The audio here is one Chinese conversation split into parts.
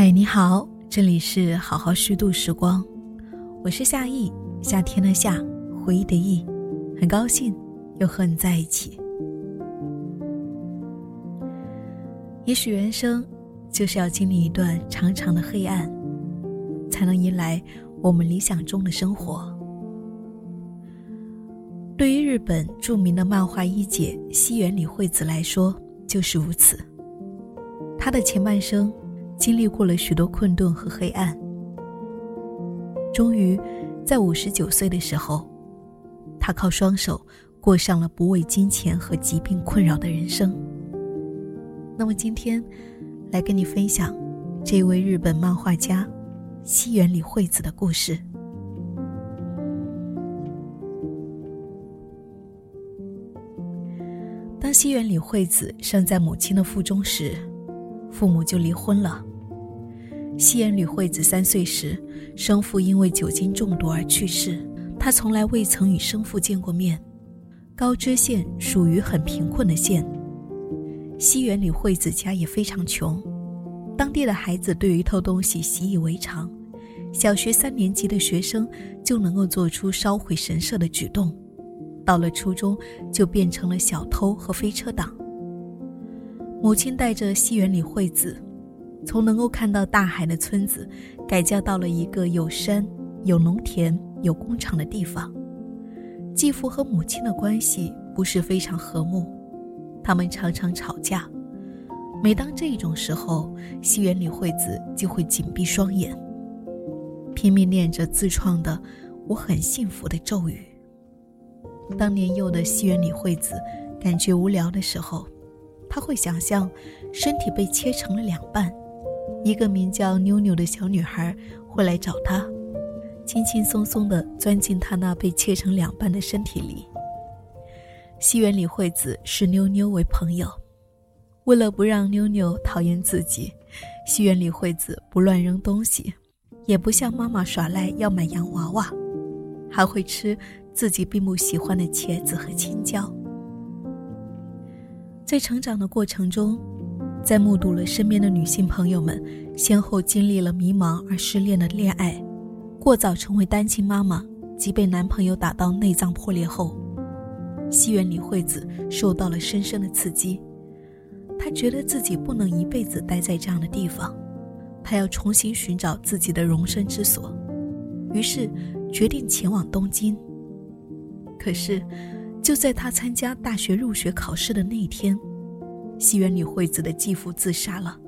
嗨，你好，这里是好好虚度时光，我是夏意，夏天的夏，回忆的忆，很高兴又和你在一起。也许人生就是要经历一段长长的黑暗，才能迎来我们理想中的生活。对于日本著名的漫画一姐西园里惠子来说，就是如此。她的前半生。经历过了许多困顿和黑暗，终于在五十九岁的时候，他靠双手过上了不为金钱和疾病困扰的人生。那么今天，来跟你分享这位日本漫画家西园里惠子的故事。当西园里惠子生在母亲的腹中时，父母就离婚了。西园吕惠子三岁时，生父因为酒精中毒而去世。她从来未曾与生父见过面。高知县属于很贫困的县。西园吕惠子家也非常穷，当地的孩子对于偷东西习以为常，小学三年级的学生就能够做出烧毁神社的举动，到了初中就变成了小偷和飞车党。母亲带着西园里惠子。从能够看到大海的村子，改嫁到了一个有山、有农田、有工厂的地方。继父和母亲的关系不是非常和睦，他们常常吵架。每当这种时候，西园里惠子就会紧闭双眼，拼命念着自创的“我很幸福”的咒语。当年幼的西园里惠子感觉无聊的时候，他会想象身体被切成了两半。一个名叫妞妞的小女孩会来找他，轻轻松松地钻进他那被切成两半的身体里。西园里惠子视妞妞为朋友，为了不让妞妞讨厌自己，西园里惠子不乱扔东西，也不向妈妈耍赖要买洋娃娃，还会吃自己并不喜欢的茄子和青椒。在成长的过程中。在目睹了身边的女性朋友们先后经历了迷茫而失恋的恋爱，过早成为单亲妈妈及被男朋友打到内脏破裂后，西园里惠子受到了深深的刺激。她觉得自己不能一辈子待在这样的地方，她要重新寻找自己的容身之所，于是决定前往东京。可是，就在她参加大学入学考试的那一天。西园里惠子的继父自杀了。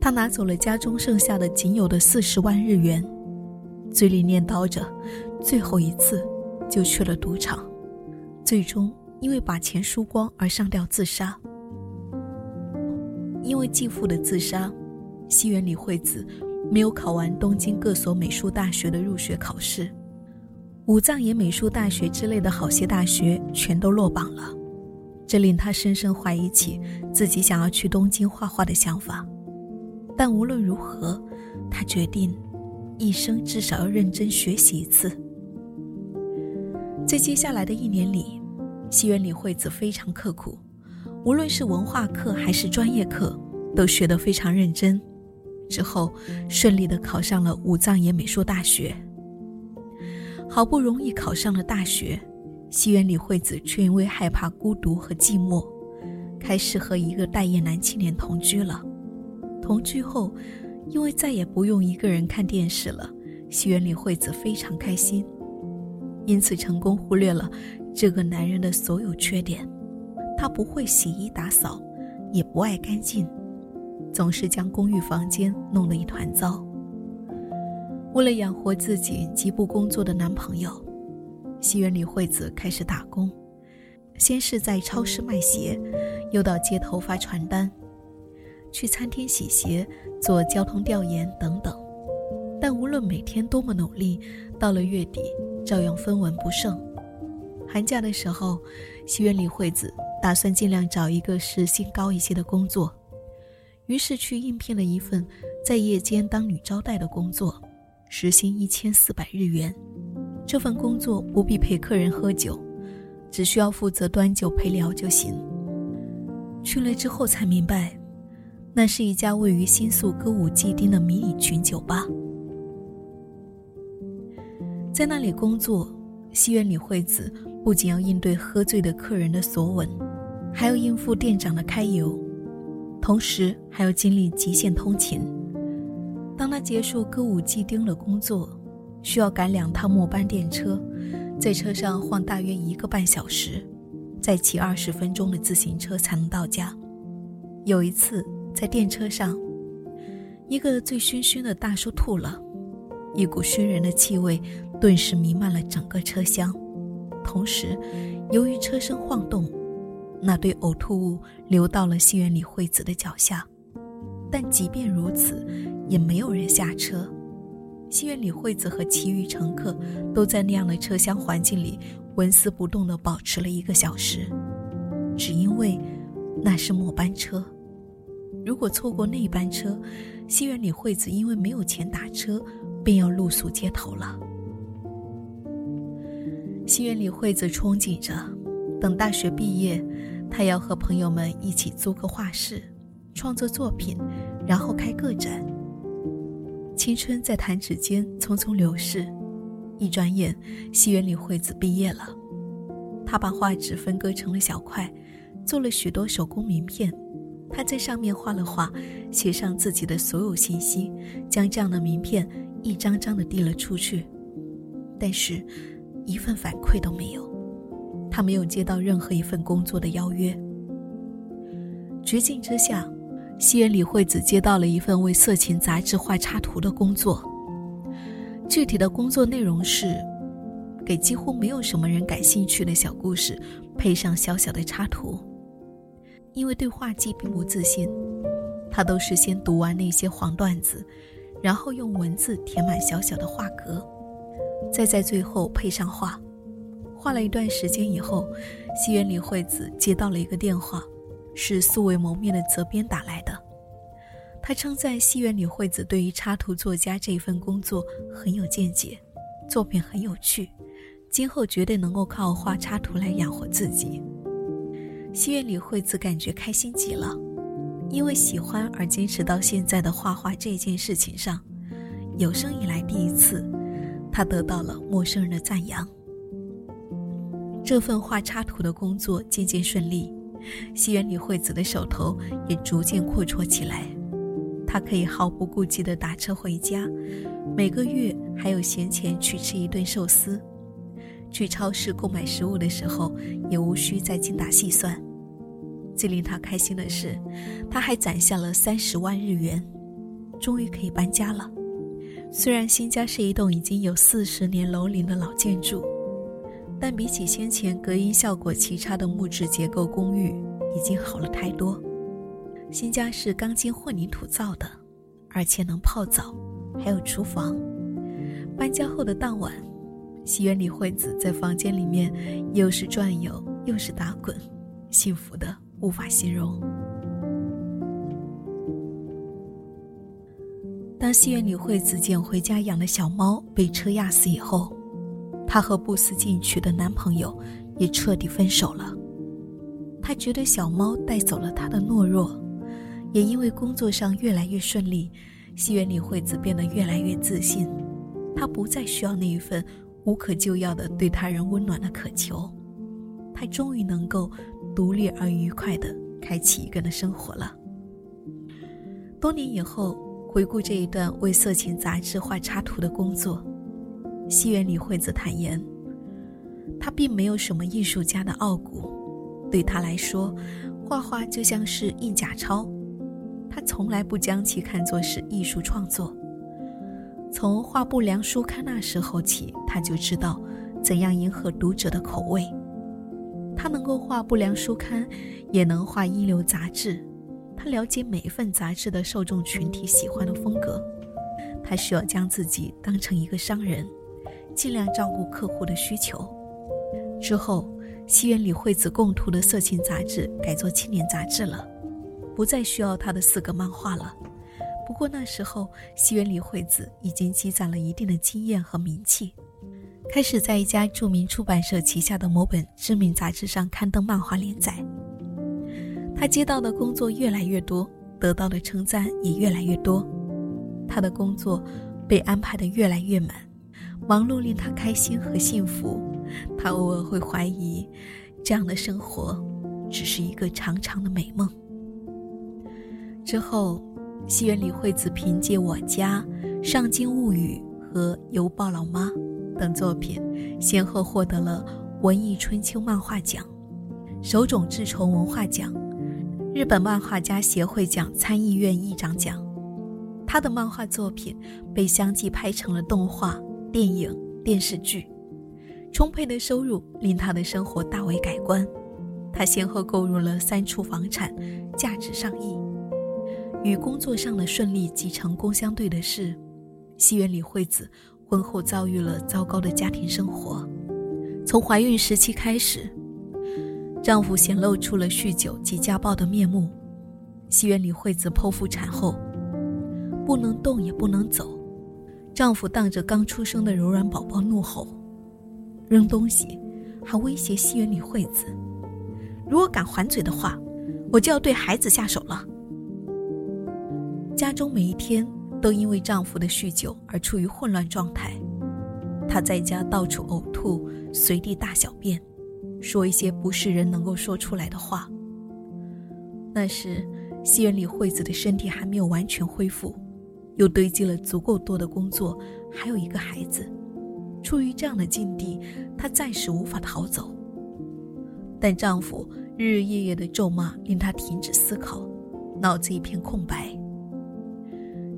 他拿走了家中剩下的仅有的四十万日元，嘴里念叨着“最后一次”，就去了赌场，最终因为把钱输光而上吊自杀。因为继父的自杀，西园里惠子没有考完东京各所美术大学的入学考试，武藏野美术大学之类的好些大学全都落榜了。这令他深深怀疑起自己想要去东京画画的想法，但无论如何，他决定一生至少要认真学习一次。在接下来的一年里，西园里惠子非常刻苦，无论是文化课还是专业课，都学得非常认真。之后，顺利的考上了武藏野美术大学。好不容易考上了大学。西园里惠子却因为害怕孤独和寂寞，开始和一个待业男青年同居了。同居后，因为再也不用一个人看电视了，西园里惠子非常开心，因此成功忽略了这个男人的所有缺点。他不会洗衣打扫，也不爱干净，总是将公寓房间弄得一团糟。为了养活自己极不工作的男朋友。西园里惠子开始打工，先是在超市卖鞋，又到街头发传单，去餐厅洗鞋、做交通调研等等。但无论每天多么努力，到了月底照样分文不剩。寒假的时候，西园里惠子打算尽量找一个时薪高一些的工作，于是去应聘了一份在夜间当女招待的工作，时薪一千四百日元。这份工作不必陪客人喝酒，只需要负责端酒陪聊就行。去了之后才明白，那是一家位于新宿歌舞伎町的迷你群酒吧。在那里工作，西园里惠子不仅要应对喝醉的客人的索吻，还要应付店长的开油，同时还要经历极限通勤。当他结束歌舞伎町的工作，需要赶两趟末班电车，在车上晃大约一个半小时，再骑二十分钟的自行车才能到家。有一次在电车上，一个醉醺醺的大叔吐了，一股熏人的气味。顿时弥漫了整个车厢，同时，由于车身晃动，那堆呕吐物流到了戏园里惠子的脚下。但即便如此，也没有人下车。西园里惠子和其余乘客都在那样的车厢环境里纹丝不动地保持了一个小时，只因为那是末班车。如果错过那班车，西园里惠子因为没有钱打车，便要露宿街头了。西园里惠子憧憬着，等大学毕业，他要和朋友们一起租个画室，创作作品，然后开个展。青春在弹指间匆匆流逝，一转眼，西园里惠子毕业了。他把画纸分割成了小块，做了许多手工名片。他在上面画了画，写上自己的所有信息，将这样的名片一张张的递了出去。但是。一份反馈都没有，他没有接到任何一份工作的邀约。绝境之下，西园里惠子接到了一份为色情杂志画插图的工作。具体的工作内容是，给几乎没有什么人感兴趣的小故事配上小小的插图。因为对画技并不自信，他都是先读完那些黄段子，然后用文字填满小小的画格。再在最后配上画，画了一段时间以后，西园里惠子接到了一个电话，是素未谋面的责编打来的。他称赞西园里惠子对于插图作家这份工作很有见解，作品很有趣，今后绝对能够靠画插图来养活自己。西园里惠子感觉开心极了，因为喜欢而坚持到现在的画画这件事情上，有生以来第一次。他得到了陌生人的赞扬。这份画插图的工作渐渐顺利，西园里惠子的手头也逐渐阔绰起来。他可以毫不顾忌地打车回家，每个月还有闲钱去吃一顿寿司。去超市购买食物的时候，也无需再精打细算。最令他开心的是，他还攒下了三十万日元，终于可以搬家了。虽然新家是一栋已经有四十年楼龄的老建筑，但比起先前隔音效果奇差的木质结构公寓，已经好了太多。新家是钢筋混凝土造的，而且能泡澡，还有厨房。搬家后的当晚，西园里惠子在房间里面又是转悠又是打滚，幸福的无法形容。当西园里惠子捡回家养的小猫被车压死以后，她和不思进取的男朋友也彻底分手了。她觉得小猫带走了她的懦弱，也因为工作上越来越顺利，西园里惠子变得越来越自信。她不再需要那一份无可救药的对他人温暖的渴求，她终于能够独立而愉快地开启一个人的生活了。多年以后。回顾这一段为色情杂志画插图的工作，西园里惠子坦言，他并没有什么艺术家的傲骨，对他来说，画画就像是印假钞，他从来不将其看作是艺术创作。从画不良书刊那时候起，他就知道怎样迎合读者的口味。他能够画不良书刊，也能画一流杂志。他了解每一份杂志的受众群体喜欢的风格，他需要将自己当成一个商人，尽量照顾客户的需求。之后，西园里惠子供图的色情杂志改做青年杂志了，不再需要他的四个漫画了。不过那时候，西园里惠子已经积攒了一定的经验和名气，开始在一家著名出版社旗下的某本知名杂志上刊登漫画连载。他接到的工作越来越多，得到的称赞也越来越多，他的工作被安排的越来越满，忙碌令他开心和幸福。他偶尔会怀疑，这样的生活只是一个长长的美梦。之后，西园李惠子凭借《我家》《上京物语》和《邮报老妈》等作品，先后获得了文艺春秋漫画奖、手冢治虫文化奖、日本漫画家协会奖参议院议长奖。他的漫画作品被相继拍成了动画、电影、电视剧，充沛的收入令他的生活大为改观。他先后购入了三处房产，价值上亿。与工作上的顺利及成功相对的是，西园里惠子婚后遭遇了糟糕的家庭生活。从怀孕时期开始，丈夫显露出了酗酒及家暴的面目。西园里惠子剖腹产后，不能动也不能走，丈夫当着刚出生的柔软宝宝怒吼，扔东西，还威胁西园里惠子：“如果敢还嘴的话，我就要对孩子下手了。”家中每一天都因为丈夫的酗酒而处于混乱状态，她在家到处呕吐，随地大小便，说一些不是人能够说出来的话。那时，西园里惠子的身体还没有完全恢复，又堆积了足够多的工作，还有一个孩子。处于这样的境地，她暂时无法逃走。但丈夫日日夜夜的咒骂令她停止思考，脑子一片空白。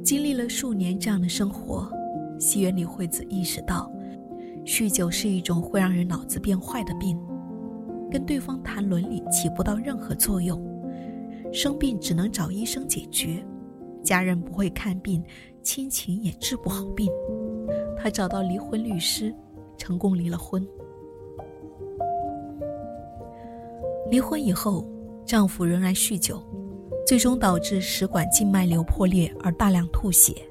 经历了数年这样的生活，西园里惠子意识到，酗酒是一种会让人脑子变坏的病，跟对方谈伦理起不到任何作用，生病只能找医生解决，家人不会看病，亲情也治不好病。她找到离婚律师，成功离了婚。离婚以后，丈夫仍然酗酒。最终导致食管静脉瘤破裂而大量吐血。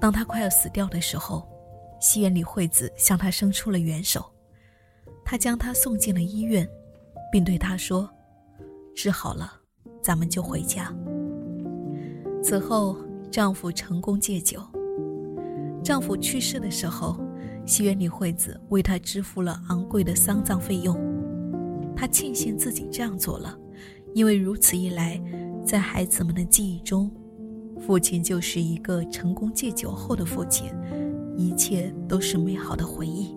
当他快要死掉的时候，西园里惠子向他伸出了援手，他将他送进了医院，并对他说：“治好了，咱们就回家。”此后，丈夫成功戒酒。丈夫去世的时候，西园里惠子为他支付了昂贵的丧葬费用。她庆幸自己这样做了，因为如此一来。在孩子们的记忆中，父亲就是一个成功戒酒后的父亲，一切都是美好的回忆。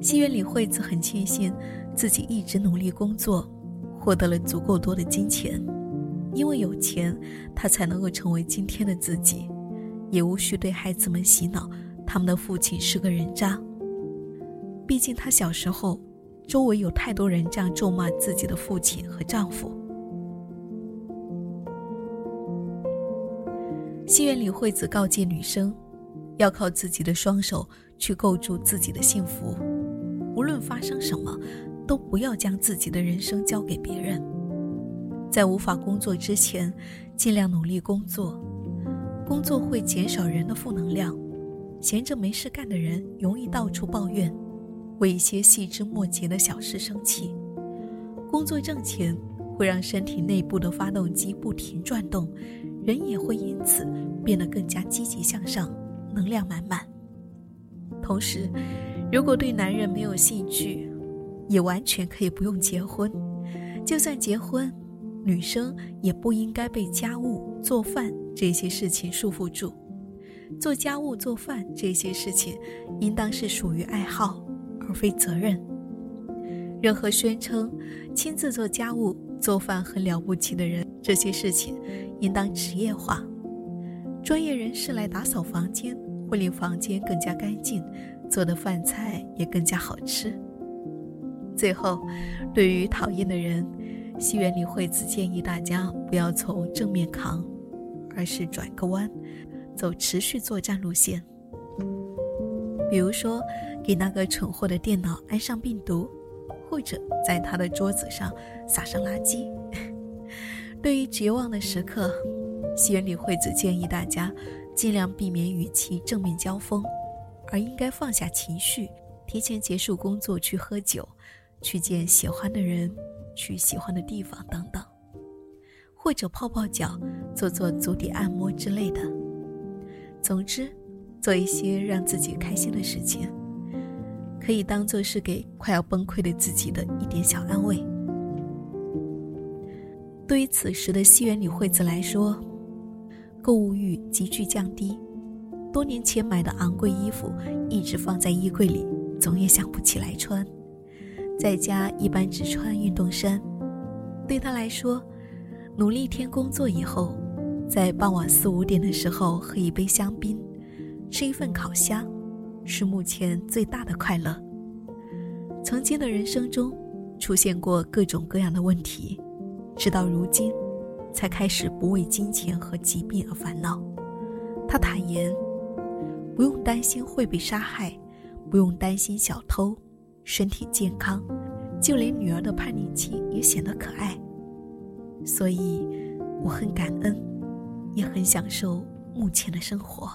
西园里惠子很庆幸自己一直努力工作，获得了足够多的金钱，因为有钱，他才能够成为今天的自己，也无需对孩子们洗脑他们的父亲是个人渣。毕竟他小时候，周围有太多人这样咒骂自己的父亲和丈夫。戏院里惠子告诫女生，要靠自己的双手去构筑自己的幸福，无论发生什么，都不要将自己的人生交给别人。在无法工作之前，尽量努力工作，工作会减少人的负能量。闲着没事干的人容易到处抱怨，为一些细枝末节的小事生气。工作挣钱会让身体内部的发动机不停转动。人也会因此变得更加积极向上，能量满满。同时，如果对男人没有兴趣，也完全可以不用结婚。就算结婚，女生也不应该被家务、做饭这些事情束缚住。做家务、做饭这些事情，应当是属于爱好，而非责任。任何宣称亲自做家务、做饭很了不起的人，这些事情。应当职业化，专业人士来打扫房间，会令房间更加干净，做的饭菜也更加好吃。最后，对于讨厌的人，西园里惠子建议大家不要从正面扛，而是转个弯，走持续作战路线。比如说，给那个蠢货的电脑安上病毒，或者在他的桌子上撒上垃圾。对于绝望的时刻，西园里惠子建议大家尽量避免与其正面交锋，而应该放下情绪，提前结束工作去喝酒，去见喜欢的人，去喜欢的地方等等。或者泡泡脚、做做足底按摩之类的。总之，做一些让自己开心的事情，可以当做是给快要崩溃的自己的一点小安慰。对于此时的西园里惠子来说，购物欲急剧降低，多年前买的昂贵衣服一直放在衣柜里，总也想不起来穿。在家一般只穿运动衫。对他来说，努力一天工作以后，在傍晚四五点的时候喝一杯香槟，吃一份烤虾，是目前最大的快乐。曾经的人生中，出现过各种各样的问题，直到如今，才开始不为金钱和疾病而烦恼。他坦言，不用担心会被杀害，不用担心小偷。身体健康，就连女儿的叛逆期也显得可爱，所以我很感恩，也很享受目前的生活。